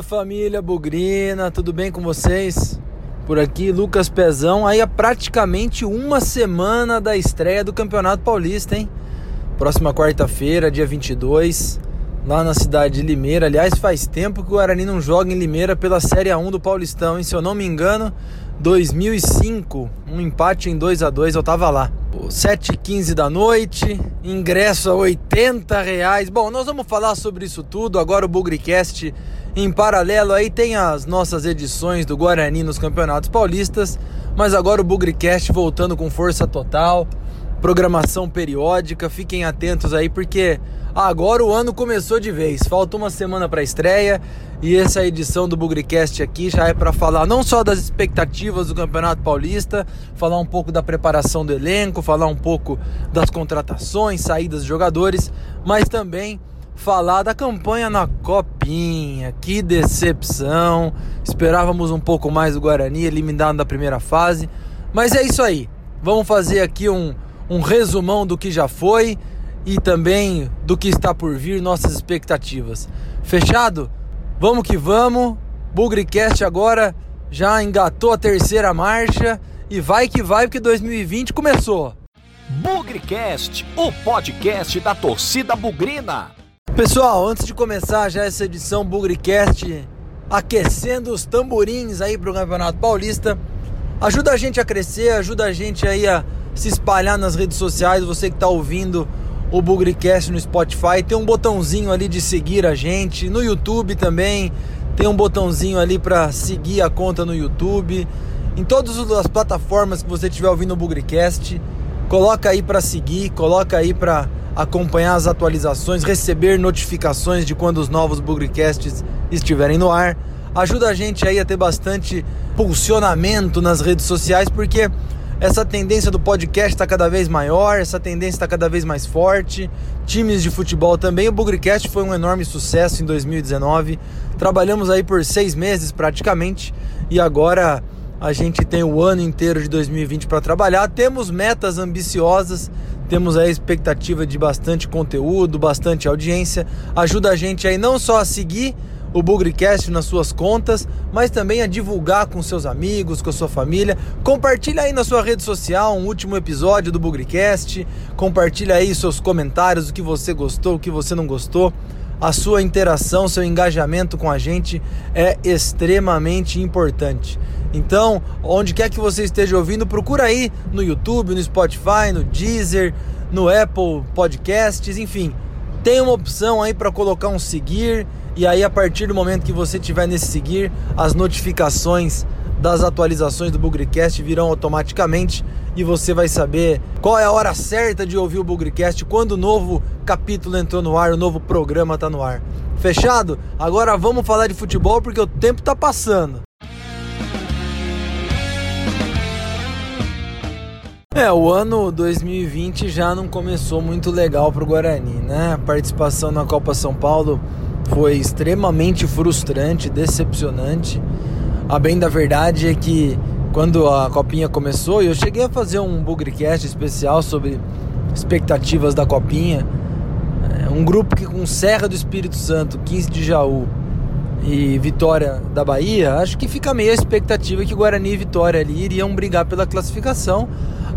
Fala família Bugrina, tudo bem com vocês? Por aqui, Lucas Pezão. Aí é praticamente uma semana da estreia do Campeonato Paulista, hein? Próxima quarta-feira, dia 22, lá na cidade de Limeira. Aliás, faz tempo que o Guarani não joga em Limeira pela Série A1 do Paulistão, hein? Se eu não me engano, 2005, um empate em 2 a 2 eu tava lá. 7h15 da noite, ingresso a 80 reais. Bom, nós vamos falar sobre isso tudo. Agora o Bugricast em paralelo aí tem as nossas edições do Guarani nos Campeonatos Paulistas, mas agora o Bugricast voltando com força total, programação periódica. Fiquem atentos aí porque agora o ano começou de vez. Falta uma semana para a estreia e essa edição do Bugricast aqui já é para falar não só das expectativas do Campeonato Paulista, falar um pouco da preparação do elenco, falar um pouco das contratações, saídas de jogadores, mas também falar da campanha na Copinha. Que decepção! Esperávamos um pouco mais do Guarani, eliminado na primeira fase. Mas é isso aí. Vamos fazer aqui um, um resumão do que já foi e também do que está por vir, nossas expectativas. Fechado? Vamos que vamos. Bugricast agora já engatou a terceira marcha e vai que vai porque 2020 começou. Bugricast, o podcast da torcida bugrina. Pessoal, antes de começar já essa edição Bugricast, aquecendo os tamborins aí para o Campeonato Paulista, ajuda a gente a crescer, ajuda a gente aí a se espalhar nas redes sociais. Você que está ouvindo o Bugricast no Spotify. Tem um botãozinho ali de seguir a gente. No YouTube também tem um botãozinho ali para seguir a conta no YouTube. Em todas as plataformas que você estiver ouvindo o Bugricast, coloca aí para seguir, coloca aí para acompanhar as atualizações, receber notificações de quando os novos Bugricasts estiverem no ar. Ajuda a gente aí a ter bastante pulsionamento nas redes sociais, porque essa tendência do podcast está cada vez maior, essa tendência está cada vez mais forte. Times de futebol também. O Bugricast foi um enorme sucesso em 2019. Trabalhamos aí por seis meses praticamente e agora a gente tem o ano inteiro de 2020 para trabalhar. Temos metas ambiciosas, temos a expectativa de bastante conteúdo, bastante audiência. Ajuda a gente aí não só a seguir o Bugricast nas suas contas, mas também a divulgar com seus amigos, com a sua família. Compartilha aí na sua rede social um último episódio do Bugricast. Compartilha aí seus comentários, o que você gostou, o que você não gostou. A sua interação, seu engajamento com a gente é extremamente importante. Então, onde quer que você esteja ouvindo, procura aí no YouTube, no Spotify, no Deezer, no Apple Podcasts, enfim. Tem uma opção aí para colocar um seguir e aí a partir do momento que você tiver nesse seguir, as notificações das atualizações do Bugricast virão automaticamente e você vai saber qual é a hora certa de ouvir o Bugricast, quando o novo capítulo entrou no ar, o novo programa está no ar. Fechado? Agora vamos falar de futebol porque o tempo está passando. É, o ano 2020 já não começou muito legal para o Guarani, né? A participação na Copa São Paulo foi extremamente frustrante, decepcionante. A bem da verdade é que quando a copinha começou, eu cheguei a fazer um Bugrecast especial sobre expectativas da copinha. É, um grupo que com Serra do Espírito Santo, 15 de Jaú e Vitória da Bahia, acho que fica meio a expectativa que Guarani e Vitória ali iriam brigar pela classificação,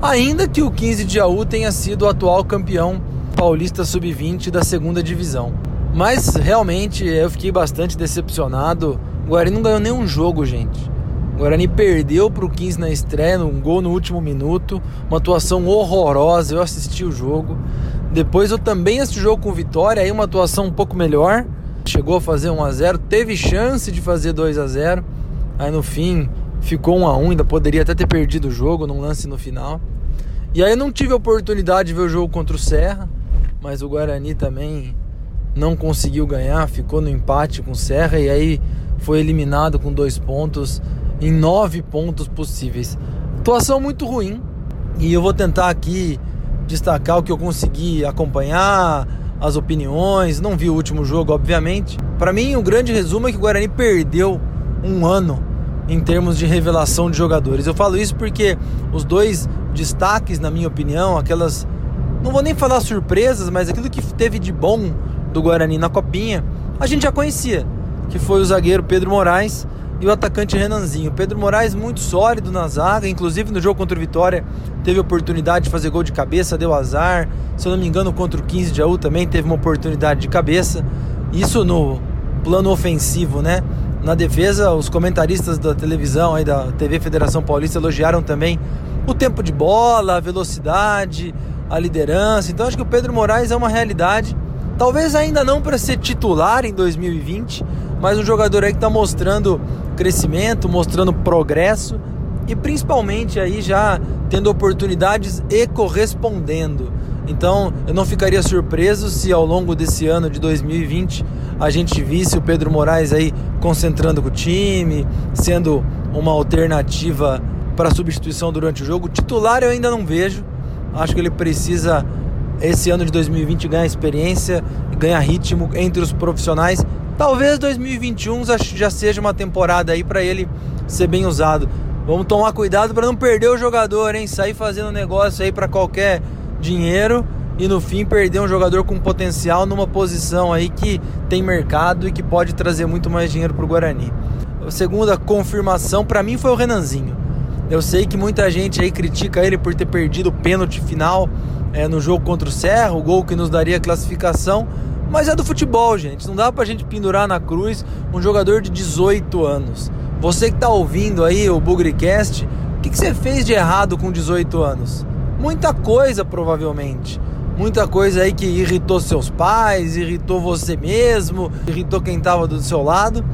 ainda que o 15 de Jaú tenha sido o atual campeão paulista sub-20 da segunda divisão. Mas realmente eu fiquei bastante decepcionado. O Guarani não ganhou nenhum jogo, gente. O Guarani perdeu para o 15 na estreia, um gol no último minuto, uma atuação horrorosa. Eu assisti o jogo. Depois eu também assisti o jogo com Vitória, aí uma atuação um pouco melhor. Chegou a fazer 1 a 0, teve chance de fazer 2 a 0. Aí no fim ficou 1 a 1, ainda poderia até ter perdido o jogo num lance no final. E aí eu não tive a oportunidade de ver o jogo contra o Serra, mas o Guarani também não conseguiu ganhar, ficou no empate com o Serra e aí foi eliminado com dois pontos em nove pontos possíveis. Atuação muito ruim e eu vou tentar aqui destacar o que eu consegui acompanhar, as opiniões. Não vi o último jogo, obviamente. Para mim, o grande resumo é que o Guarani perdeu um ano em termos de revelação de jogadores. Eu falo isso porque os dois destaques, na minha opinião, aquelas. Não vou nem falar surpresas, mas aquilo que teve de bom do Guarani na Copinha, a gente já conhecia. que foi o zagueiro Pedro Moraes e o atacante Renanzinho. Pedro Moraes muito sólido na zaga, inclusive no jogo contra o Vitória teve oportunidade de fazer gol de cabeça, deu azar. Se eu não me engano, contra o 15 de AU também teve uma oportunidade de cabeça. Isso no plano ofensivo, né? Na defesa, os comentaristas da televisão aí da TV Federação Paulista elogiaram também o tempo de bola, a velocidade, a liderança. Então acho que o Pedro Moraes é uma realidade. Talvez ainda não para ser titular em 2020, mas um jogador aí que está mostrando crescimento, mostrando progresso e principalmente aí já tendo oportunidades e correspondendo. Então eu não ficaria surpreso se ao longo desse ano de 2020 a gente visse o Pedro Moraes aí concentrando com o time, sendo uma alternativa para substituição durante o jogo. Titular eu ainda não vejo. Acho que ele precisa esse ano de 2020 ganhar experiência, ganhar ritmo entre os profissionais. Talvez 2021 já seja uma temporada aí para ele ser bem usado. Vamos tomar cuidado para não perder o jogador, hein? Sair fazendo negócio aí para qualquer dinheiro e no fim perder um jogador com potencial numa posição aí que tem mercado e que pode trazer muito mais dinheiro para o Guarani. A segunda confirmação para mim foi o Renanzinho. Eu sei que muita gente aí critica ele por ter perdido o pênalti final é, no jogo contra o Serra, o gol que nos daria a classificação, mas é do futebol, gente. Não dá pra gente pendurar na cruz um jogador de 18 anos. Você que tá ouvindo aí o Bugrecast, o que, que você fez de errado com 18 anos? Muita coisa, provavelmente. Muita coisa aí que irritou seus pais, irritou você mesmo, irritou quem tava do seu lado.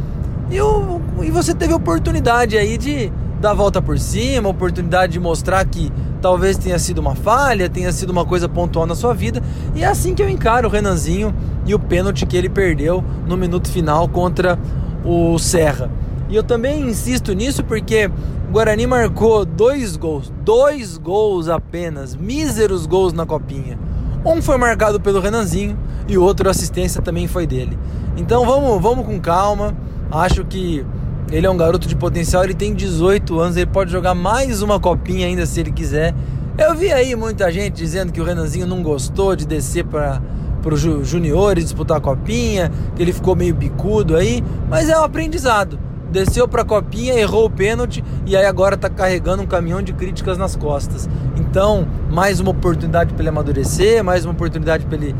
E, o, e você teve oportunidade aí de dar a volta por cima, oportunidade de mostrar que talvez tenha sido uma falha, tenha sido uma coisa pontual na sua vida. E é assim que eu encaro o Renanzinho e o pênalti que ele perdeu no minuto final contra o Serra. E eu também insisto nisso porque o Guarani marcou dois gols, dois gols apenas, míseros gols na copinha. Um foi marcado pelo Renanzinho e o outro assistência também foi dele. Então vamos, vamos com calma. Acho que ele é um garoto de potencial, ele tem 18 anos, ele pode jogar mais uma copinha ainda se ele quiser. Eu vi aí muita gente dizendo que o Renanzinho não gostou de descer para os juniores disputar a copinha, que ele ficou meio bicudo aí, mas é um aprendizado. Desceu para a copinha, errou o pênalti e aí agora está carregando um caminhão de críticas nas costas. Então, mais uma oportunidade para ele amadurecer, mais uma oportunidade para ele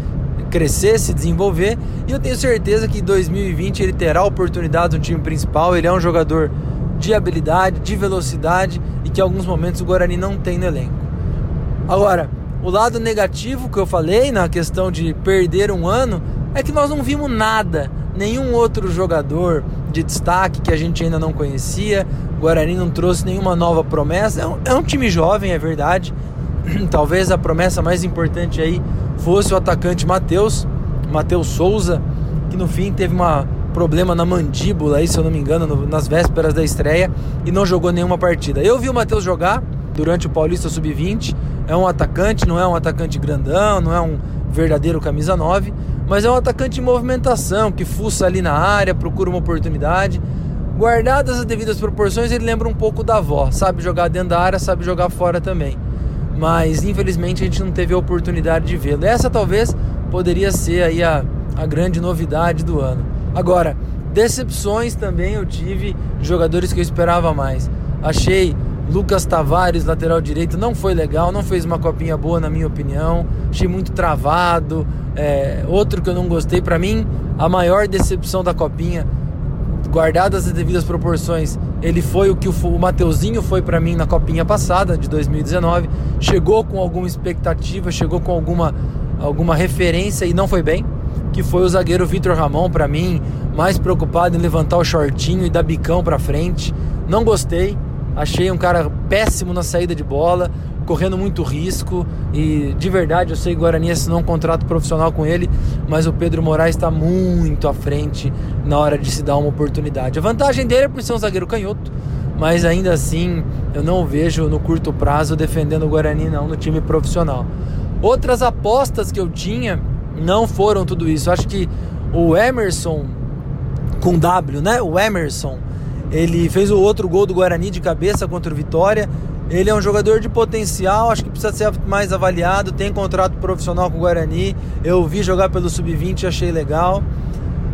crescer, se desenvolver. E eu tenho certeza que em 2020 ele terá oportunidade no time principal. Ele é um jogador de habilidade, de velocidade e que em alguns momentos o Guarani não tem no elenco. Agora, o lado negativo que eu falei na questão de perder um ano é que nós não vimos nada, nenhum outro jogador de destaque que a gente ainda não conhecia. O Guarani não trouxe nenhuma nova promessa. É um, é um time jovem, é verdade. Talvez a promessa mais importante aí fosse o atacante Matheus, Matheus Souza, que no fim teve um problema na mandíbula aí, se eu não me engano, no, nas vésperas da estreia e não jogou nenhuma partida. Eu vi o Matheus jogar durante o Paulista Sub-20, é um atacante, não é um atacante grandão, não é um verdadeiro camisa 9, mas é um atacante em movimentação, que fuça ali na área, procura uma oportunidade. Guardadas as devidas proporções, ele lembra um pouco da avó, sabe jogar dentro da área, sabe jogar fora também mas infelizmente a gente não teve a oportunidade de vê-lo. Essa talvez poderia ser aí a, a grande novidade do ano. Agora, decepções também eu tive jogadores que eu esperava mais. Achei Lucas Tavares, lateral direito, não foi legal, não fez uma copinha boa na minha opinião. Achei muito travado. É, outro que eu não gostei, para mim, a maior decepção da copinha guardadas as devidas proporções, ele foi o que o, o Mateuzinho foi para mim na copinha passada de 2019. Chegou com alguma expectativa, chegou com alguma, alguma referência e não foi bem. Que foi o zagueiro Vitor Ramon para mim, mais preocupado em levantar o shortinho e dar bicão para frente. Não gostei. Achei um cara péssimo na saída de bola correndo muito risco e de verdade eu sei que o Guarani assinou um contrato profissional com ele, mas o Pedro Moraes está muito à frente na hora de se dar uma oportunidade. A vantagem dele é por ser um zagueiro canhoto, mas ainda assim eu não vejo no curto prazo defendendo o Guarani não no time profissional. Outras apostas que eu tinha não foram tudo isso. Acho que o Emerson com W, né? O Emerson, ele fez o outro gol do Guarani de cabeça contra o Vitória. Ele é um jogador de potencial, acho que precisa ser mais avaliado. Tem contrato profissional com o Guarani. Eu vi jogar pelo Sub-20 achei legal.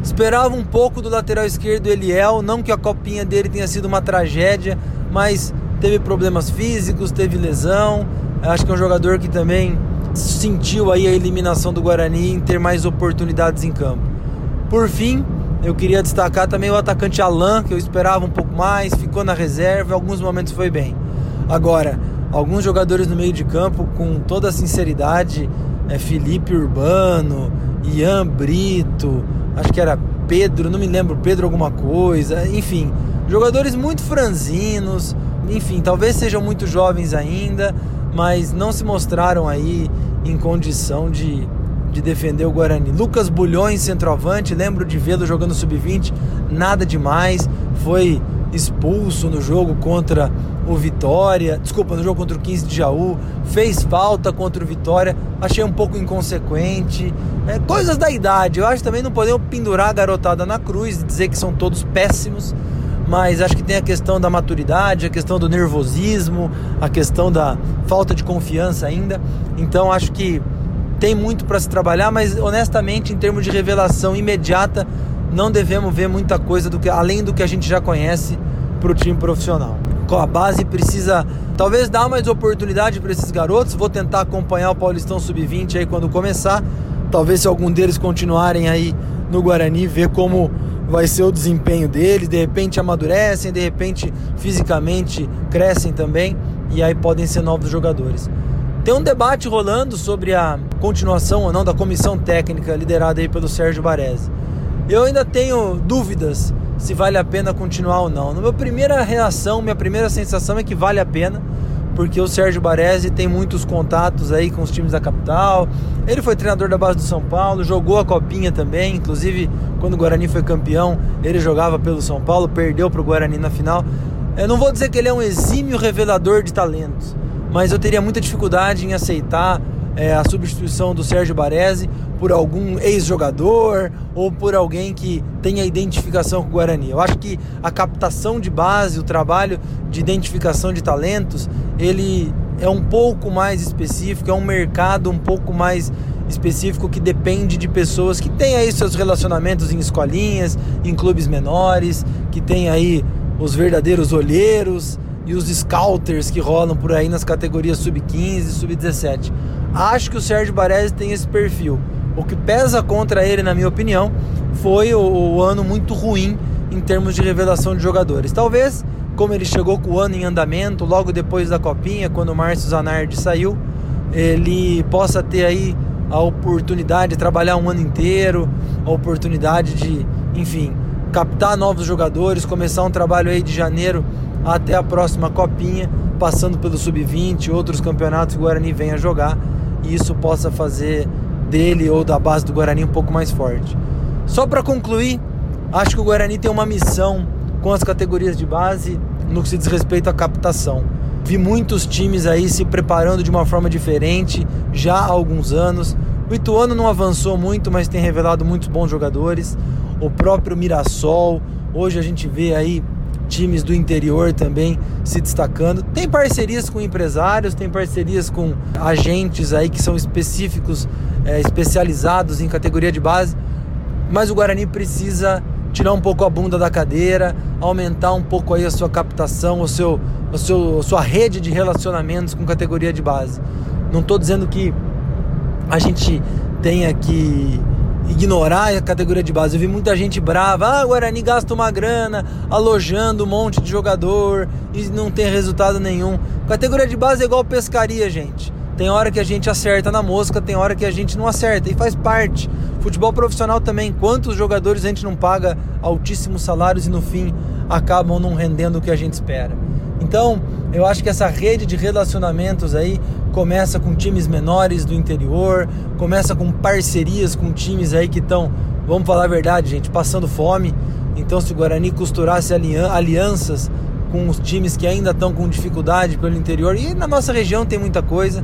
Esperava um pouco do lateral esquerdo Eliel, não que a copinha dele tenha sido uma tragédia, mas teve problemas físicos, teve lesão. Acho que é um jogador que também sentiu aí a eliminação do Guarani em ter mais oportunidades em campo. Por fim, eu queria destacar também o atacante Alan, que eu esperava um pouco mais, ficou na reserva, em alguns momentos foi bem. Agora, alguns jogadores no meio de campo, com toda a sinceridade, é Felipe Urbano, Ian Brito, acho que era Pedro, não me lembro, Pedro alguma coisa, enfim, jogadores muito franzinos, enfim, talvez sejam muito jovens ainda, mas não se mostraram aí em condição de, de defender o Guarani. Lucas Bulhões, centroavante, lembro de vê-lo jogando sub-20, nada demais, foi expulso no jogo contra o Vitória, desculpa, no jogo contra o 15 de Jaú, fez falta contra o Vitória, achei um pouco inconsequente, é, coisas da idade, eu acho também não podemos pendurar a garotada na cruz e dizer que são todos péssimos, mas acho que tem a questão da maturidade, a questão do nervosismo, a questão da falta de confiança ainda. Então acho que tem muito para se trabalhar, mas honestamente, em termos de revelação imediata, não devemos ver muita coisa do que além do que a gente já conhece para o time profissional. A base precisa talvez dar mais oportunidade para esses garotos. Vou tentar acompanhar o Paulistão Sub-20 aí quando começar. Talvez se algum deles continuarem aí no Guarani, ver como vai ser o desempenho deles, de repente amadurecem, de repente fisicamente crescem também e aí podem ser novos jogadores. Tem um debate rolando sobre a continuação ou não da comissão técnica liderada aí pelo Sérgio Baresi. Eu ainda tenho dúvidas se vale a pena continuar ou não. Na minha primeira reação, minha primeira sensação é que vale a pena porque o Sérgio Baresi tem muitos contatos aí com os times da capital. Ele foi treinador da base do São Paulo, jogou a copinha também, inclusive quando o Guarani foi campeão, ele jogava pelo São Paulo, perdeu para o Guarani na final. Eu não vou dizer que ele é um exímio revelador de talentos, mas eu teria muita dificuldade em aceitar é, a substituição do Sérgio Baresi por algum ex-jogador ou por alguém que tenha identificação com o Guarani. Eu acho que a captação de base, o trabalho de identificação de talentos, ele é um pouco mais específico, é um mercado um pouco mais específico que depende de pessoas que têm aí seus relacionamentos em escolinhas, em clubes menores, que tem aí os verdadeiros olheiros e os scouters que rolam por aí nas categorias sub-15 e sub-17. Acho que o Sérgio Baresi tem esse perfil. O que pesa contra ele, na minha opinião, foi o, o ano muito ruim em termos de revelação de jogadores. Talvez, como ele chegou com o ano em andamento, logo depois da Copinha, quando o Márcio Zanardi saiu, ele possa ter aí a oportunidade de trabalhar um ano inteiro, a oportunidade de, enfim, captar novos jogadores, começar um trabalho aí de janeiro até a próxima Copinha, passando pelo Sub-20, outros campeonatos que o Guarani venha jogar, e isso possa fazer dele ou da base do Guarani um pouco mais forte. Só para concluir, acho que o Guarani tem uma missão com as categorias de base no que se diz respeito à captação. Vi muitos times aí se preparando de uma forma diferente já há alguns anos. O Ituano não avançou muito, mas tem revelado muitos bons jogadores. O próprio Mirassol, hoje a gente vê aí times do interior também se destacando. Tem parcerias com empresários, tem parcerias com agentes aí que são específicos, é, especializados em categoria de base, mas o Guarani precisa tirar um pouco a bunda da cadeira, aumentar um pouco aí a sua captação, o seu, o seu, a sua rede de relacionamentos com categoria de base. Não estou dizendo que a gente tenha que ignorar a categoria de base. Eu vi muita gente brava, ah, o Guarani gasta uma grana alojando um monte de jogador e não tem resultado nenhum. Categoria de base é igual pescaria, gente. Tem hora que a gente acerta na mosca, tem hora que a gente não acerta e faz parte. Futebol profissional também, quantos jogadores a gente não paga altíssimos salários e no fim acabam não rendendo o que a gente espera. Então, eu acho que essa rede de relacionamentos aí começa com times menores do interior, começa com parcerias com times aí que estão, vamos falar a verdade, gente, passando fome. Então, se o Guarani costurasse alianças com os times que ainda estão com dificuldade pelo interior, e na nossa região tem muita coisa,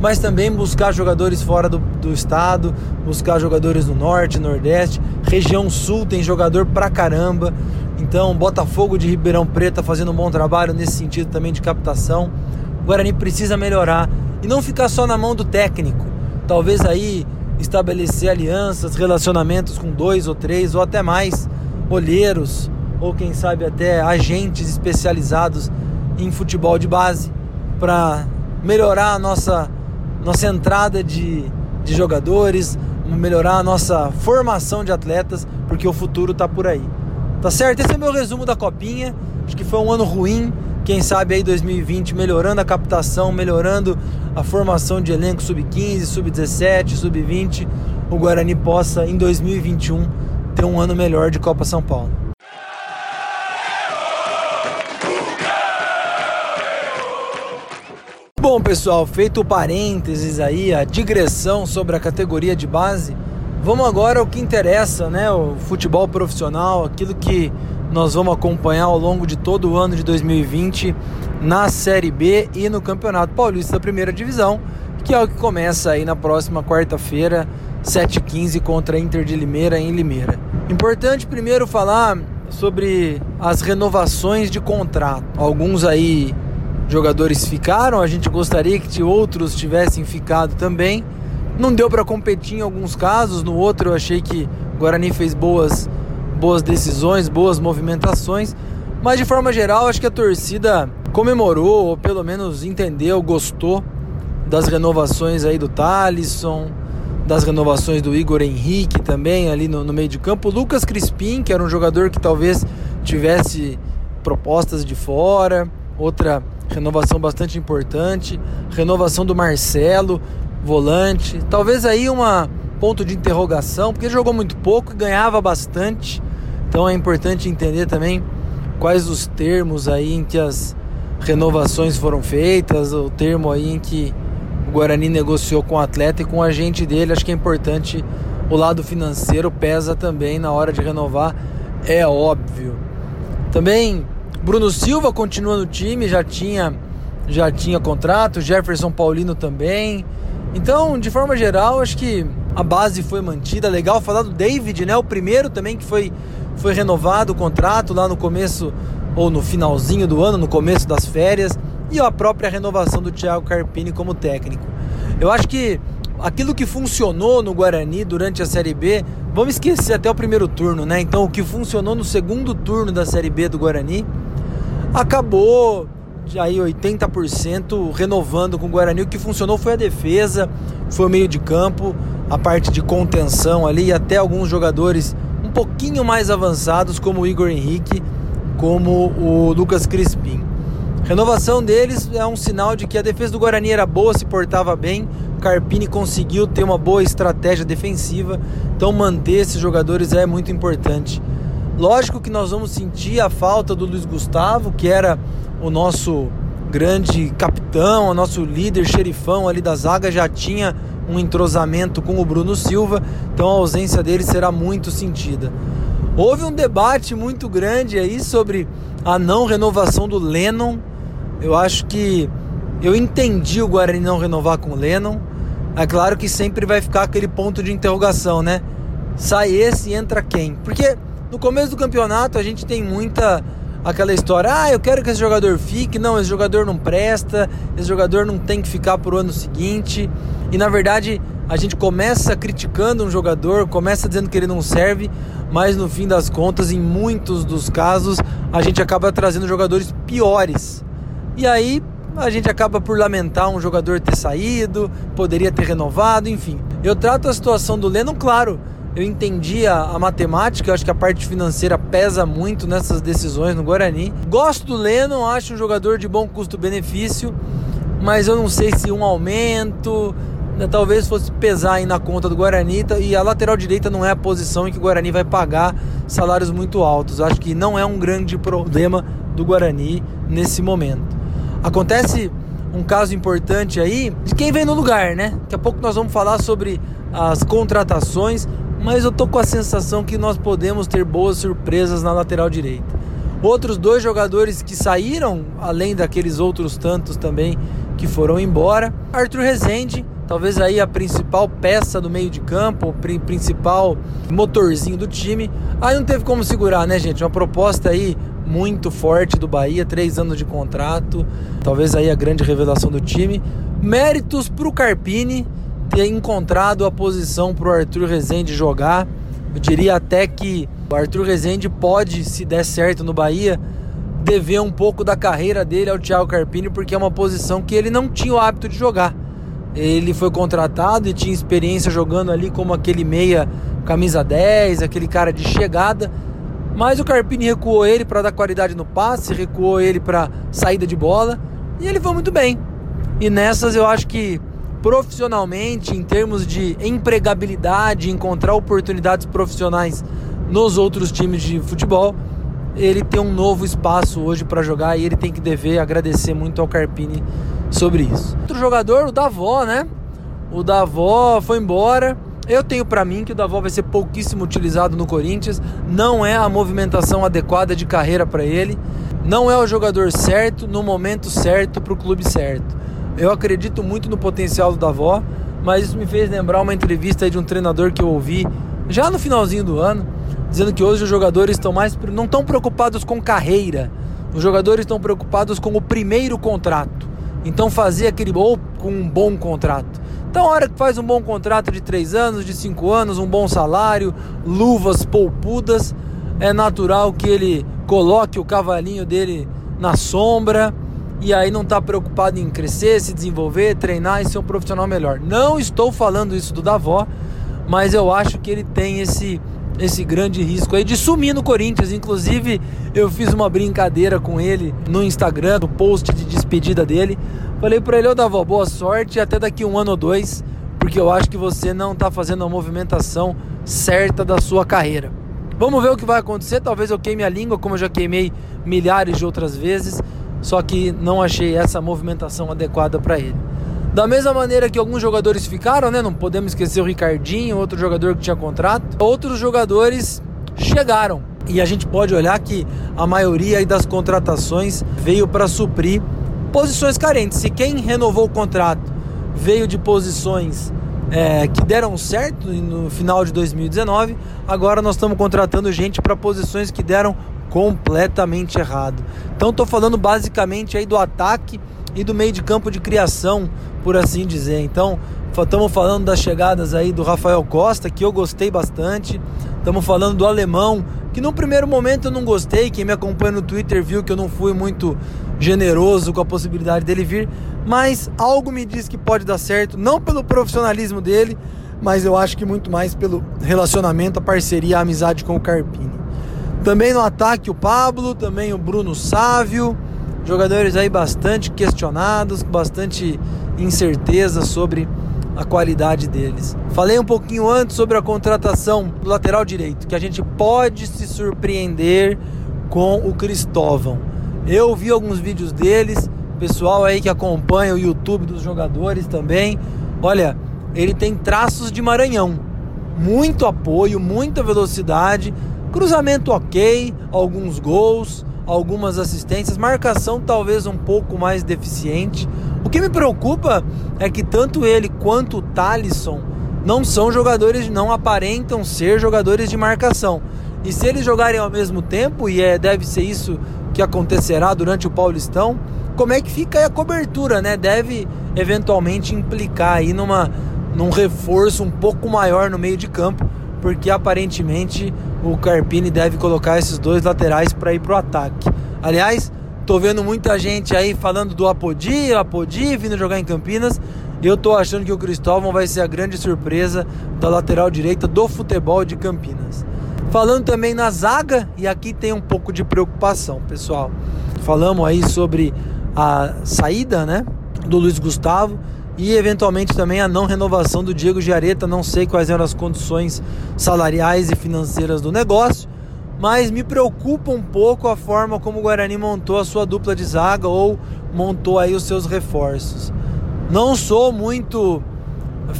mas também buscar jogadores fora do, do estado, buscar jogadores do norte, nordeste, região sul tem jogador pra caramba. Então, Botafogo de Ribeirão Preto tá fazendo um bom trabalho nesse sentido também de captação. O Guarani precisa melhorar e não ficar só na mão do técnico. Talvez aí estabelecer alianças, relacionamentos com dois ou três ou até mais olheiros ou quem sabe até agentes especializados em futebol de base para melhorar a nossa, nossa entrada de, de jogadores, melhorar a nossa formação de atletas, porque o futuro está por aí. Tá certo? Esse é meu resumo da copinha. Acho que foi um ano ruim. Quem sabe aí 2020 melhorando a captação, melhorando a formação de elenco sub-15, sub-17, sub-20, o Guarani possa em 2021 ter um ano melhor de Copa São Paulo. Bom, pessoal, feito o parênteses aí, a digressão sobre a categoria de base, vamos agora ao que interessa, né? O futebol profissional, aquilo que nós vamos acompanhar ao longo de todo o ano de 2020 na Série B e no Campeonato Paulista da Primeira Divisão, que é o que começa aí na próxima quarta-feira, 7h15 contra a Inter de Limeira em Limeira. Importante primeiro falar sobre as renovações de contrato. Alguns aí jogadores ficaram, a gente gostaria que outros tivessem ficado também. Não deu para competir em alguns casos, no outro eu achei que o Guarani fez boas, boas decisões, boas movimentações, mas de forma geral acho que a torcida comemorou, ou pelo menos entendeu, gostou das renovações aí do Talisson, das renovações do Igor Henrique também ali no, no meio de campo. O Lucas Crispim, que era um jogador que talvez tivesse propostas de fora, outra renovação bastante importante, renovação do Marcelo, volante, talvez aí uma ponto de interrogação, porque ele jogou muito pouco e ganhava bastante. Então é importante entender também quais os termos aí em que as renovações foram feitas, o termo aí em que o Guarani negociou com o atleta e com o agente dele. Acho que é importante o lado financeiro pesa também na hora de renovar, é óbvio. Também Bruno Silva continua no time, já tinha já tinha contrato, Jefferson Paulino também. Então, de forma geral, acho que a base foi mantida. Legal falar do David, né? O primeiro também que foi, foi renovado o contrato lá no começo ou no finalzinho do ano, no começo das férias, e a própria renovação do Thiago Carpini como técnico. Eu acho que aquilo que funcionou no Guarani durante a Série B, vamos esquecer até o primeiro turno, né? Então, o que funcionou no segundo turno da Série B do Guarani acabou aí 80% renovando com o Guarani. O que funcionou foi a defesa, foi o meio de campo, a parte de contenção ali e até alguns jogadores um pouquinho mais avançados, como o Igor Henrique, como o Lucas Crispim. Renovação deles é um sinal de que a defesa do Guarani era boa, se portava bem. Carpini conseguiu ter uma boa estratégia defensiva, então manter esses jogadores é muito importante. Lógico que nós vamos sentir a falta do Luiz Gustavo, que era o nosso grande capitão, o nosso líder xerifão ali da zaga, já tinha um entrosamento com o Bruno Silva, então a ausência dele será muito sentida. Houve um debate muito grande aí sobre a não renovação do Lennon. Eu acho que eu entendi o Guarani não renovar com o Lennon. É claro que sempre vai ficar aquele ponto de interrogação, né? Sai esse e entra quem? Porque no começo do campeonato a gente tem muita aquela história, ah, eu quero que esse jogador fique, não, esse jogador não presta, esse jogador não tem que ficar pro ano seguinte. E na verdade, a gente começa criticando um jogador, começa dizendo que ele não serve, mas no fim das contas, em muitos dos casos, a gente acaba trazendo jogadores piores. E aí a gente acaba por lamentar um jogador ter saído, poderia ter renovado, enfim. Eu trato a situação do Lennon, claro, eu entendi a, a, matemática, acho que a parte financeira pesa muito nessas decisões no Guarani. Gosto do Lennon, acho um jogador de bom custo-benefício, mas eu não sei se um aumento né, talvez fosse pesar aí na conta do Guarani e a lateral direita não é a posição em que o Guarani vai pagar salários muito altos. Acho que não é um grande problema do Guarani nesse momento. Acontece um caso importante aí de quem vem no lugar, né? Daqui a pouco nós vamos falar sobre as contratações, mas eu tô com a sensação que nós podemos ter boas surpresas na lateral direita. Outros dois jogadores que saíram, além daqueles outros tantos também que foram embora, Arthur Rezende, talvez aí a principal peça do meio de campo, o principal motorzinho do time. Aí não teve como segurar, né, gente? Uma proposta aí muito forte do Bahia, três anos de contrato, talvez aí a grande revelação do time. Méritos para o Carpini ter encontrado a posição para o Arthur Rezende jogar. Eu diria até que o Arthur Rezende pode, se der certo no Bahia, dever um pouco da carreira dele ao Thiago Carpini, porque é uma posição que ele não tinha o hábito de jogar. Ele foi contratado e tinha experiência jogando ali como aquele meia camisa 10, aquele cara de chegada. Mas o Carpini recuou ele para dar qualidade no passe, recuou ele para saída de bola e ele foi muito bem. E nessas eu acho que profissionalmente, em termos de empregabilidade, encontrar oportunidades profissionais nos outros times de futebol, ele tem um novo espaço hoje para jogar e ele tem que dever agradecer muito ao Carpini sobre isso. Outro jogador, o Davó, né? O Davó foi embora. Eu tenho para mim que o Davó vai ser pouquíssimo utilizado no Corinthians. Não é a movimentação adequada de carreira para ele. Não é o jogador certo no momento certo para o clube certo. Eu acredito muito no potencial do Davó, mas isso me fez lembrar uma entrevista de um treinador que eu ouvi já no finalzinho do ano, dizendo que hoje os jogadores estão mais não estão preocupados com carreira. Os jogadores estão preocupados com o primeiro contrato. Então fazer aquele ou com um bom contrato. Então, a hora que faz um bom contrato de três anos, de cinco anos, um bom salário, luvas poupudas, é natural que ele coloque o cavalinho dele na sombra e aí não está preocupado em crescer, se desenvolver, treinar e ser um profissional melhor. Não estou falando isso do Davó, mas eu acho que ele tem esse esse grande risco aí de sumir no Corinthians. Inclusive, eu fiz uma brincadeira com ele no Instagram, no post de despedida dele. Falei para ele, ô Davó, boa sorte até daqui um ano ou dois, porque eu acho que você não está fazendo a movimentação certa da sua carreira. Vamos ver o que vai acontecer. Talvez eu queime a língua, como eu já queimei milhares de outras vezes, só que não achei essa movimentação adequada para ele. Da mesma maneira que alguns jogadores ficaram, né? Não podemos esquecer o Ricardinho, outro jogador que tinha contrato. Outros jogadores chegaram. E a gente pode olhar que a maioria das contratações veio para suprir posições carentes. Se quem renovou o contrato veio de posições é, que deram certo no final de 2019, agora nós estamos contratando gente para posições que deram completamente errado. Então estou falando basicamente aí do ataque e do meio de campo de criação, por assim dizer. Então estamos falando das chegadas aí do Rafael Costa, que eu gostei bastante. Estamos falando do alemão, que no primeiro momento eu não gostei. Quem me acompanha no Twitter viu que eu não fui muito generoso com a possibilidade dele vir, mas algo me diz que pode dar certo, não pelo profissionalismo dele, mas eu acho que muito mais pelo relacionamento, a parceria, a amizade com o Carpini. Também no ataque o Pablo, também o Bruno Sávio, jogadores aí bastante questionados, bastante incerteza sobre a qualidade deles. Falei um pouquinho antes sobre a contratação do lateral direito, que a gente pode se surpreender com o Cristóvão. Eu vi alguns vídeos deles, pessoal aí que acompanha o YouTube dos jogadores também. Olha, ele tem traços de Maranhão, muito apoio, muita velocidade, cruzamento ok, alguns gols, algumas assistências, marcação talvez um pouco mais deficiente. O que me preocupa é que tanto ele quanto o Talisson não são jogadores, não aparentam ser jogadores de marcação. E se eles jogarem ao mesmo tempo, e é, deve ser isso que acontecerá durante o Paulistão, como é que fica a cobertura, né? Deve eventualmente implicar aí numa, num reforço um pouco maior no meio de campo, porque aparentemente o Carpini deve colocar esses dois laterais para ir para o ataque. Aliás, tô vendo muita gente aí falando do Apodi, Apodi vindo jogar em Campinas. Eu tô achando que o Cristóvão vai ser a grande surpresa da lateral direita do futebol de Campinas. Falando também na zaga, e aqui tem um pouco de preocupação, pessoal. Falamos aí sobre a saída, né, do Luiz Gustavo e eventualmente também a não renovação do Diego Giareta. Não sei quais eram as condições salariais e financeiras do negócio, mas me preocupa um pouco a forma como o Guarani montou a sua dupla de zaga ou montou aí os seus reforços. Não sou muito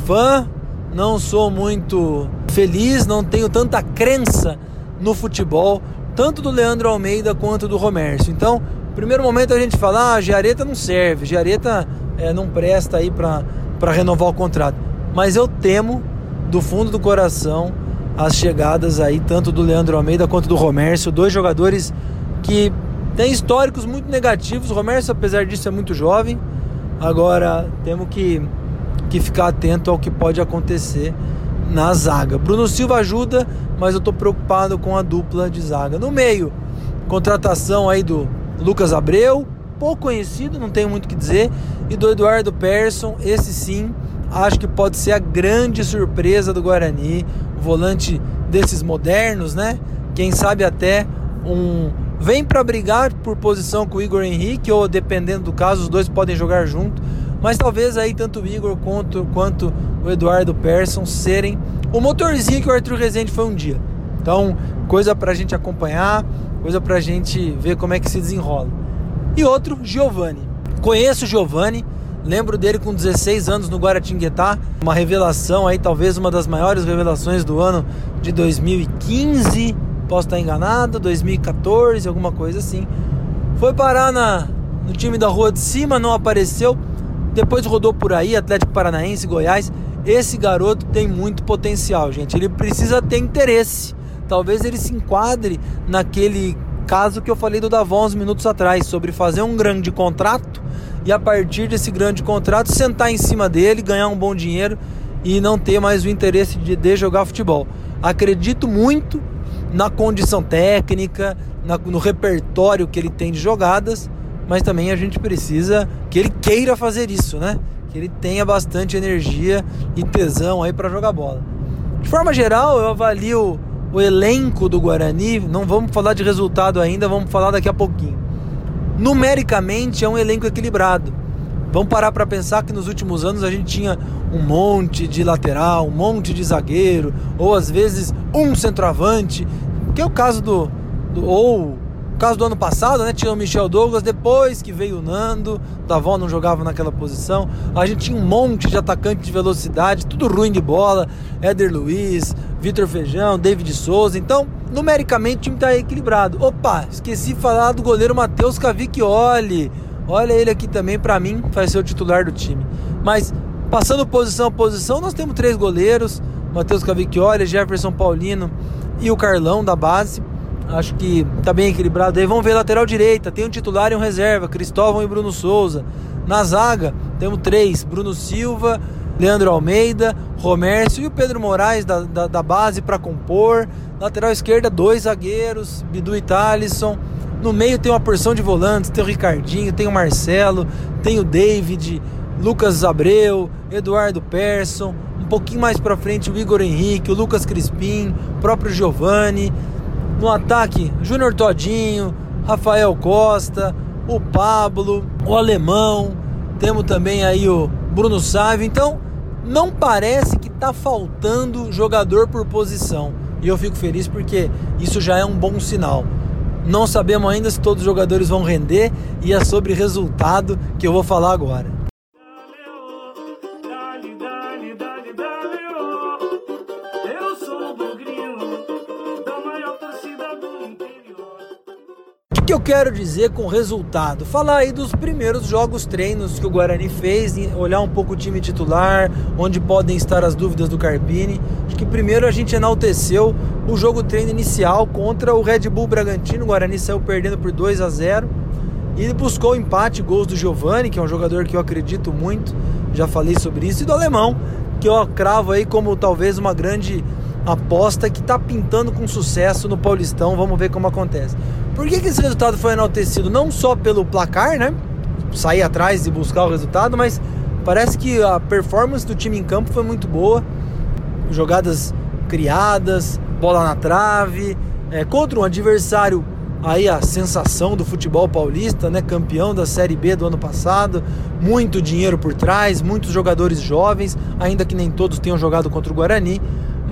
fã, não sou muito feliz, não tenho tanta crença no futebol, tanto do Leandro Almeida quanto do Romércio. Então, primeiro momento a gente fala, ah, Giareta não serve, Giareta é, não presta aí para renovar o contrato. Mas eu temo, do fundo do coração, as chegadas aí, tanto do Leandro Almeida quanto do Romércio, dois jogadores que têm históricos muito negativos. O Romércio, apesar disso, é muito jovem. Agora, temos que que ficar atento ao que pode acontecer na zaga. Bruno Silva ajuda, mas eu estou preocupado com a dupla de zaga. No meio, contratação aí do Lucas Abreu, pouco conhecido, não tenho muito o que dizer, e do Eduardo Persson, esse sim, acho que pode ser a grande surpresa do Guarani, volante desses modernos, né? Quem sabe até um vem para brigar por posição com o Igor Henrique ou dependendo do caso os dois podem jogar junto, mas talvez aí tanto o Igor quanto, quanto o Eduardo Persson serem o motorzinho que o Arthur Rezende foi um dia. Então, coisa para a gente acompanhar, coisa para a gente ver como é que se desenrola. E outro, Giovanni. Conheço o Giovanni, lembro dele com 16 anos no Guaratinguetá, uma revelação aí, talvez uma das maiores revelações do ano de 2015, posso estar enganado, 2014, alguma coisa assim. Foi parar na, no time da Rua de Cima, não apareceu. Depois rodou por aí, Atlético Paranaense, Goiás. Esse garoto tem muito potencial, gente. Ele precisa ter interesse. Talvez ele se enquadre naquele caso que eu falei do Davon uns minutos atrás, sobre fazer um grande contrato e a partir desse grande contrato sentar em cima dele, ganhar um bom dinheiro e não ter mais o interesse de, de jogar futebol. Acredito muito na condição técnica, na, no repertório que ele tem de jogadas, mas também a gente precisa que ele queira fazer isso, né? Que ele tenha bastante energia e tesão aí para jogar bola. De forma geral, eu avalio o elenco do Guarani, não vamos falar de resultado ainda, vamos falar daqui a pouquinho. Numericamente é um elenco equilibrado. Vamos parar para pensar que nos últimos anos a gente tinha um monte de lateral, um monte de zagueiro, ou às vezes um centroavante, que é o caso do, do ou caso do ano passado, né? Tinha o Michel Douglas, depois que veio o Nando, o Davó não jogava naquela posição. A gente tinha um monte de atacante de velocidade, tudo ruim de bola. Éder Luiz, Vitor Feijão, David Souza. Então, numericamente, o time está equilibrado. Opa, esqueci de falar do goleiro Matheus Cavicchioli. Olha ele aqui também, para mim, vai ser o titular do time. Mas, passando posição a posição, nós temos três goleiros: Matheus Cavicchioli, Jefferson Paulino e o Carlão da base. Acho que tá bem equilibrado aí. Vamos ver lateral direita. Tem um titular e um reserva: Cristóvão e Bruno Souza. Na zaga, temos três: Bruno Silva, Leandro Almeida, Romércio e o Pedro Moraes da, da, da base para compor. Lateral esquerda, dois zagueiros: Bidu e Thalisson. No meio tem uma porção de volantes, tem o Ricardinho, tem o Marcelo, tem o David, Lucas Abreu, Eduardo Persson, um pouquinho mais para frente o Igor Henrique, o Lucas Crispim, o próprio Giovanni. No ataque, Júnior Todinho, Rafael Costa, o Pablo, o Alemão, temos também aí o Bruno Sávio. Então, não parece que está faltando jogador por posição. E eu fico feliz porque isso já é um bom sinal. Não sabemos ainda se todos os jogadores vão render e é sobre resultado que eu vou falar agora. O que eu quero dizer com resultado? Falar aí dos primeiros jogos treinos que o Guarani fez, olhar um pouco o time titular, onde podem estar as dúvidas do Carpini. Acho que primeiro a gente enalteceu o jogo treino inicial contra o Red Bull Bragantino. O Guarani saiu perdendo por 2 a 0 e buscou empate, gols do Giovani, que é um jogador que eu acredito muito, já falei sobre isso, e do Alemão, que eu cravo aí como talvez uma grande aposta que está pintando com sucesso no Paulistão. Vamos ver como acontece. Por que, que esse resultado foi enaltecido? Não só pelo placar, né? Sair atrás e buscar o resultado, mas parece que a performance do time em campo foi muito boa. Jogadas criadas, bola na trave, é, contra um adversário aí a sensação do futebol paulista, né? Campeão da Série B do ano passado, muito dinheiro por trás, muitos jogadores jovens, ainda que nem todos tenham jogado contra o Guarani,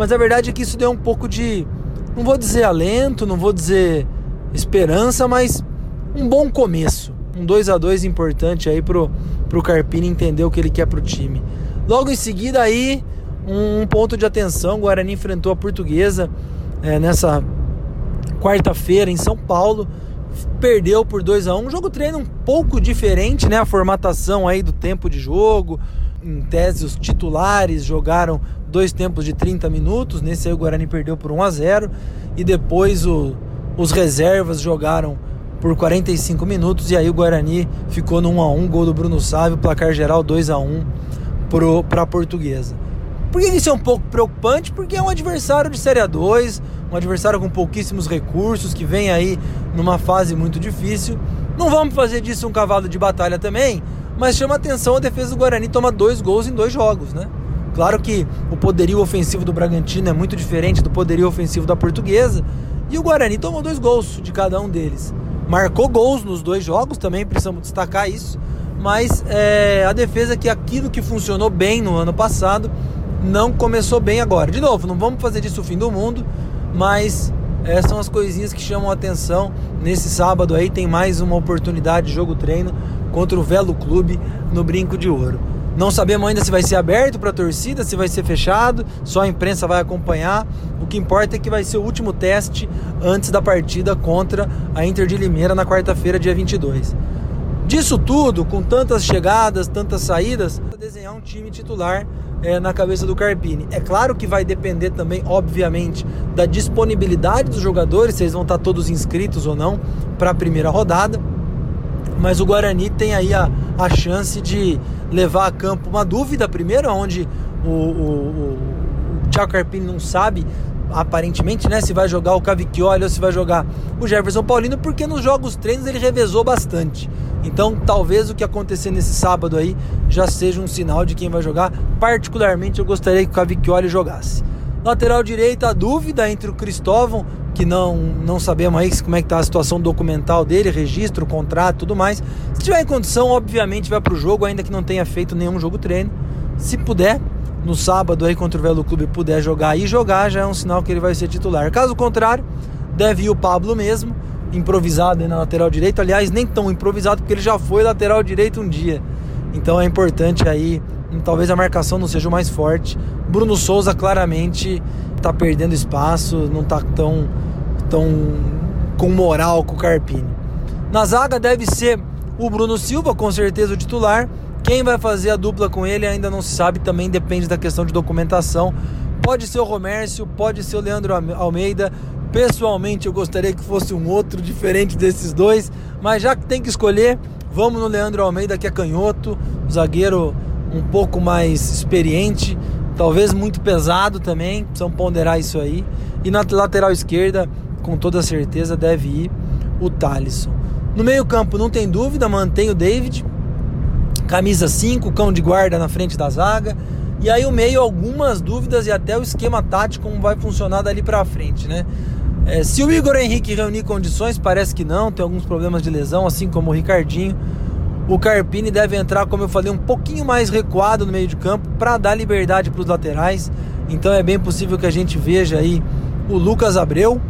mas a verdade é que isso deu um pouco de, não vou dizer alento, não vou dizer esperança, mas um bom começo. Um 2 a 2 importante aí pro, pro Carpini entender o que ele quer pro time. Logo em seguida aí, um, um ponto de atenção, o Guarani enfrentou a Portuguesa é, nessa quarta-feira em São Paulo. Perdeu por 2 a 1 um jogo treino um pouco diferente, né? A formatação aí do tempo de jogo. Em tese, os titulares jogaram dois tempos de 30 minutos. Nesse aí o Guarani perdeu por 1 a 0 E depois o, os reservas jogaram por 45 minutos e aí o Guarani ficou no 1 a 1, gol do Bruno Sávio, placar geral 2 a 1 para a portuguesa. Por que isso é um pouco preocupante? Porque é um adversário de Série A2, um adversário com pouquíssimos recursos, que vem aí numa fase muito difícil. Não vamos fazer disso um cavalo de batalha também, mas chama atenção a defesa do Guarani toma dois gols em dois jogos, né? Claro que o poderio ofensivo do Bragantino é muito diferente do poderio ofensivo da Portuguesa, e o Guarani tomou dois gols de cada um deles. Marcou gols nos dois jogos, também precisamos destacar isso, mas é, a defesa que aquilo que funcionou bem no ano passado não começou bem agora. De novo, não vamos fazer disso o fim do mundo, mas essas são as coisinhas que chamam a atenção. Nesse sábado aí tem mais uma oportunidade de jogo treino contra o Velo Clube no Brinco de Ouro. Não sabemos ainda se vai ser aberto para a torcida, se vai ser fechado, só a imprensa vai acompanhar. O que importa é que vai ser o último teste antes da partida contra a Inter de Limeira na quarta-feira, dia 22. Disso tudo, com tantas chegadas, tantas saídas, desenhar um time titular é, na cabeça do Carpini. É claro que vai depender também, obviamente, da disponibilidade dos jogadores, se eles vão estar todos inscritos ou não para a primeira rodada. Mas o Guarani tem aí a, a chance de levar a campo uma dúvida primeiro, onde o, o, o, Carpini não sabe aparentemente, né, se vai jogar o Cavicchioli ou se vai jogar o Jefferson Paulino, porque nos jogos treinos ele revezou bastante. Então, talvez o que acontecer nesse sábado aí já seja um sinal de quem vai jogar. Particularmente, eu gostaria que o Cavicchioli jogasse. Lateral direito, a dúvida entre o Cristóvão, que não, não sabemos aí como é que tá a situação documental dele, registro, contrato, tudo mais. Se tiver em condição, obviamente vai para o jogo, ainda que não tenha feito nenhum jogo treino. Se puder, no sábado aí contra o Velo Clube puder jogar e jogar, já é um sinal que ele vai ser titular. Caso contrário, deve ir o Pablo mesmo improvisado na lateral direito. Aliás, nem tão improvisado porque ele já foi lateral direito um dia. Então é importante aí, talvez a marcação não seja o mais forte. Bruno Souza claramente está perdendo espaço, não está tão, tão com moral com o Carpini. Na zaga deve ser o Bruno Silva, com certeza o titular. Quem vai fazer a dupla com ele ainda não se sabe, também depende da questão de documentação. Pode ser o Romércio, pode ser o Leandro Almeida, Pessoalmente, eu gostaria que fosse um outro diferente desses dois, mas já que tem que escolher, vamos no Leandro Almeida, que é canhoto, zagueiro um pouco mais experiente, talvez muito pesado também, precisam ponderar isso aí. E na lateral esquerda, com toda certeza, deve ir o Thalisson. No meio-campo, não tem dúvida, mantém o David, camisa 5, cão de guarda na frente da zaga. E aí o meio algumas dúvidas e até o esquema tático como vai funcionar dali para frente, né? É, se o Igor Henrique reunir condições, parece que não, tem alguns problemas de lesão, assim como o Ricardinho. O Carpini deve entrar, como eu falei, um pouquinho mais recuado no meio de campo para dar liberdade para os laterais. Então é bem possível que a gente veja aí o Lucas Abreu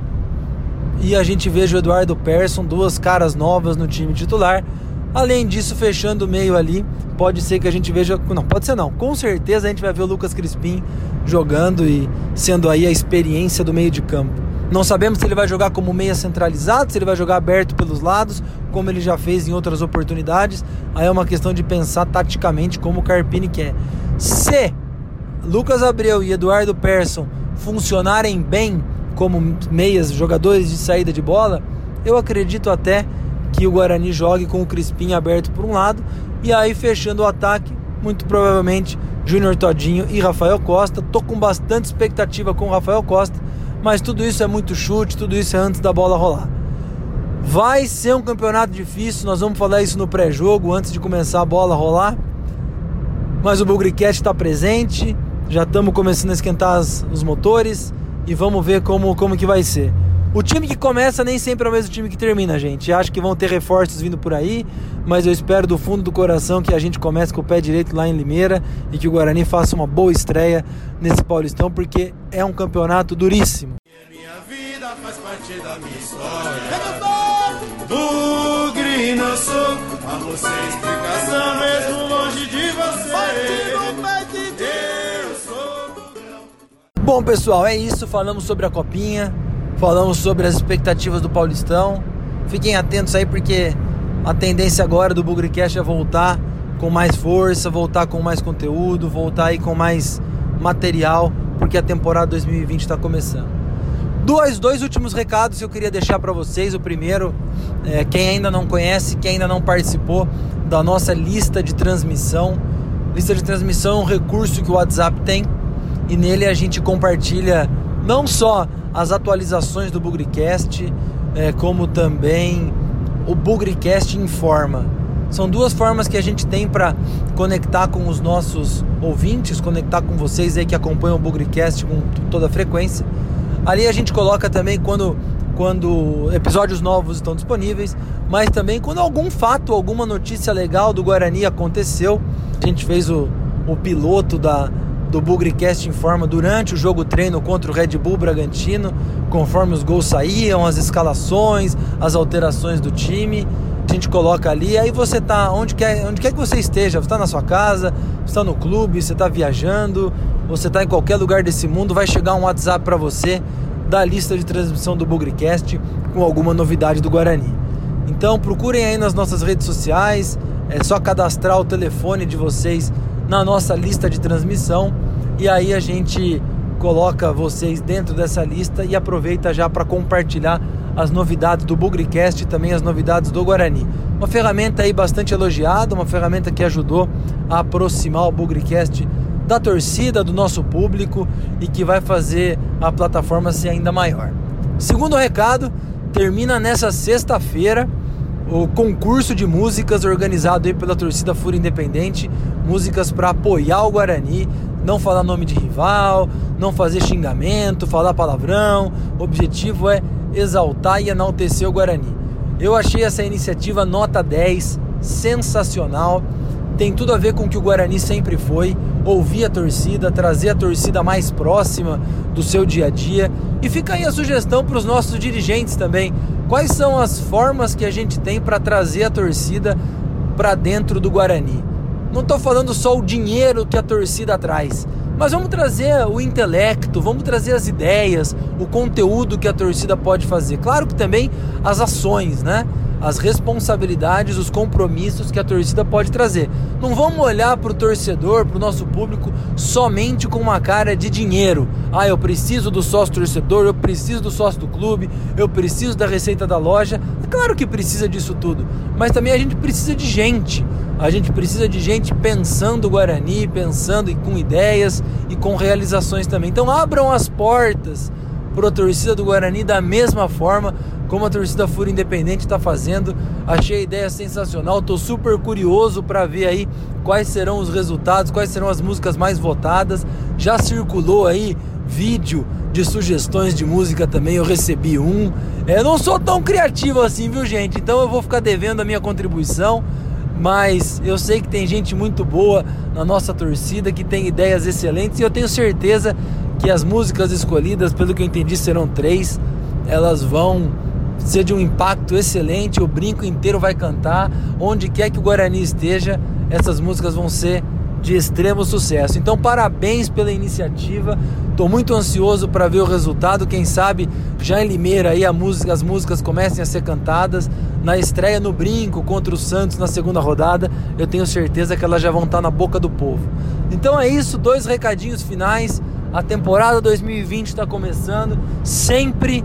e a gente veja o Eduardo Persson, duas caras novas no time titular. Além disso, fechando o meio ali, pode ser que a gente veja. Não, pode ser não. Com certeza a gente vai ver o Lucas Crispim jogando e sendo aí a experiência do meio de campo. Não sabemos se ele vai jogar como meia centralizado, se ele vai jogar aberto pelos lados, como ele já fez em outras oportunidades. Aí é uma questão de pensar taticamente como o Carpini quer. Se Lucas Abreu e Eduardo Persson funcionarem bem como meias, jogadores de saída de bola, eu acredito até que o Guarani jogue com o Crispim aberto por um lado e aí fechando o ataque, muito provavelmente Júnior Todinho e Rafael Costa. Tô com bastante expectativa com o Rafael Costa mas tudo isso é muito chute, tudo isso é antes da bola rolar. Vai ser um campeonato difícil, nós vamos falar isso no pré-jogo, antes de começar a bola rolar. Mas o Bugricat está presente, já estamos começando a esquentar os motores e vamos ver como, como que vai ser. O time que começa nem sempre é o mesmo time que termina, gente. Acho que vão ter reforços vindo por aí, mas eu espero do fundo do coração que a gente comece com o pé direito lá em Limeira e que o Guarani faça uma boa estreia nesse Paulistão, porque é um campeonato duríssimo. Minha vida faz parte da minha história. Não sou a você explicação mesmo longe de você. Bom, pessoal, é isso. Falamos sobre a copinha falamos sobre as expectativas do Paulistão. Fiquem atentos aí porque a tendência agora do Bugrecast é voltar com mais força, voltar com mais conteúdo, voltar aí com mais material, porque a temporada 2020 está começando. Dois, dois últimos recados que eu queria deixar para vocês. O primeiro, é, quem ainda não conhece, quem ainda não participou da nossa lista de transmissão Lista de transmissão é um recurso que o WhatsApp tem e nele a gente compartilha não só as atualizações do Bugrecast, é, como também o Bugrecast Informa. São duas formas que a gente tem para conectar com os nossos ouvintes, conectar com vocês aí que acompanham o Bugrecast com toda a frequência. Ali a gente coloca também quando, quando episódios novos estão disponíveis, mas também quando algum fato, alguma notícia legal do Guarani aconteceu. A gente fez o, o piloto da, do Bugrecast Informa durante o jogo treino contra o Red Bull Bragantino, conforme os gols saíam, as escalações, as alterações do time. A gente coloca ali, aí você tá onde quer, onde quer que você esteja, você está na sua casa, você está no clube, você está viajando, você está em qualquer lugar desse mundo, vai chegar um WhatsApp para você da lista de transmissão do Bugrecast com alguma novidade do Guarani. Então procurem aí nas nossas redes sociais, é só cadastrar o telefone de vocês na nossa lista de transmissão e aí a gente coloca vocês dentro dessa lista e aproveita já para compartilhar as novidades do Bugrecast e também as novidades do Guarani. Uma ferramenta aí bastante elogiada, uma ferramenta que ajudou a aproximar o Bugrecast da torcida, do nosso público e que vai fazer a plataforma ser ainda maior. Segundo recado, termina nessa sexta-feira o concurso de músicas organizado aí pela torcida Fúria Independente, músicas para apoiar o Guarani, não falar nome de rival, não fazer xingamento, falar palavrão. O objetivo é exaltar e enaltecer o Guarani. Eu achei essa iniciativa nota 10, sensacional. Tem tudo a ver com o que o Guarani sempre foi, ouvir a torcida, trazer a torcida mais próxima do seu dia a dia. E fica aí a sugestão para os nossos dirigentes também Quais são as formas que a gente tem para trazer a torcida para dentro do Guarani? Não estou falando só o dinheiro que a torcida traz, mas vamos trazer o intelecto, vamos trazer as ideias, o conteúdo que a torcida pode fazer. Claro que também as ações, né? As responsabilidades, os compromissos que a torcida pode trazer. Não vamos olhar para o torcedor, para o nosso público, somente com uma cara de dinheiro. Ah, eu preciso do sócio torcedor, eu preciso do sócio do clube, eu preciso da receita da loja. É claro que precisa disso tudo, mas também a gente precisa de gente. A gente precisa de gente pensando Guarani, pensando com ideias e com realizações também. Então abram as portas para a torcida do Guarani da mesma forma como a torcida Fúria Independente está fazendo. Achei a ideia sensacional. Estou super curioso para ver aí quais serão os resultados, quais serão as músicas mais votadas. Já circulou aí vídeo de sugestões de música também, eu recebi um. É, eu não sou tão criativo assim, viu, gente? Então eu vou ficar devendo a minha contribuição. Mas eu sei que tem gente muito boa na nossa torcida que tem ideias excelentes e eu tenho certeza que as músicas escolhidas, pelo que eu entendi, serão três. Elas vão ser de um impacto excelente, o brinco inteiro vai cantar, onde quer que o Guarani esteja, essas músicas vão ser de extremo sucesso. Então, parabéns pela iniciativa. Estou muito ansioso para ver o resultado. Quem sabe já em Limeira aí música, as músicas comecem a ser cantadas na estreia no Brinco contra o Santos na segunda rodada. Eu tenho certeza que elas já vão estar na boca do povo. Então é isso, dois recadinhos finais. A temporada 2020 está começando, sempre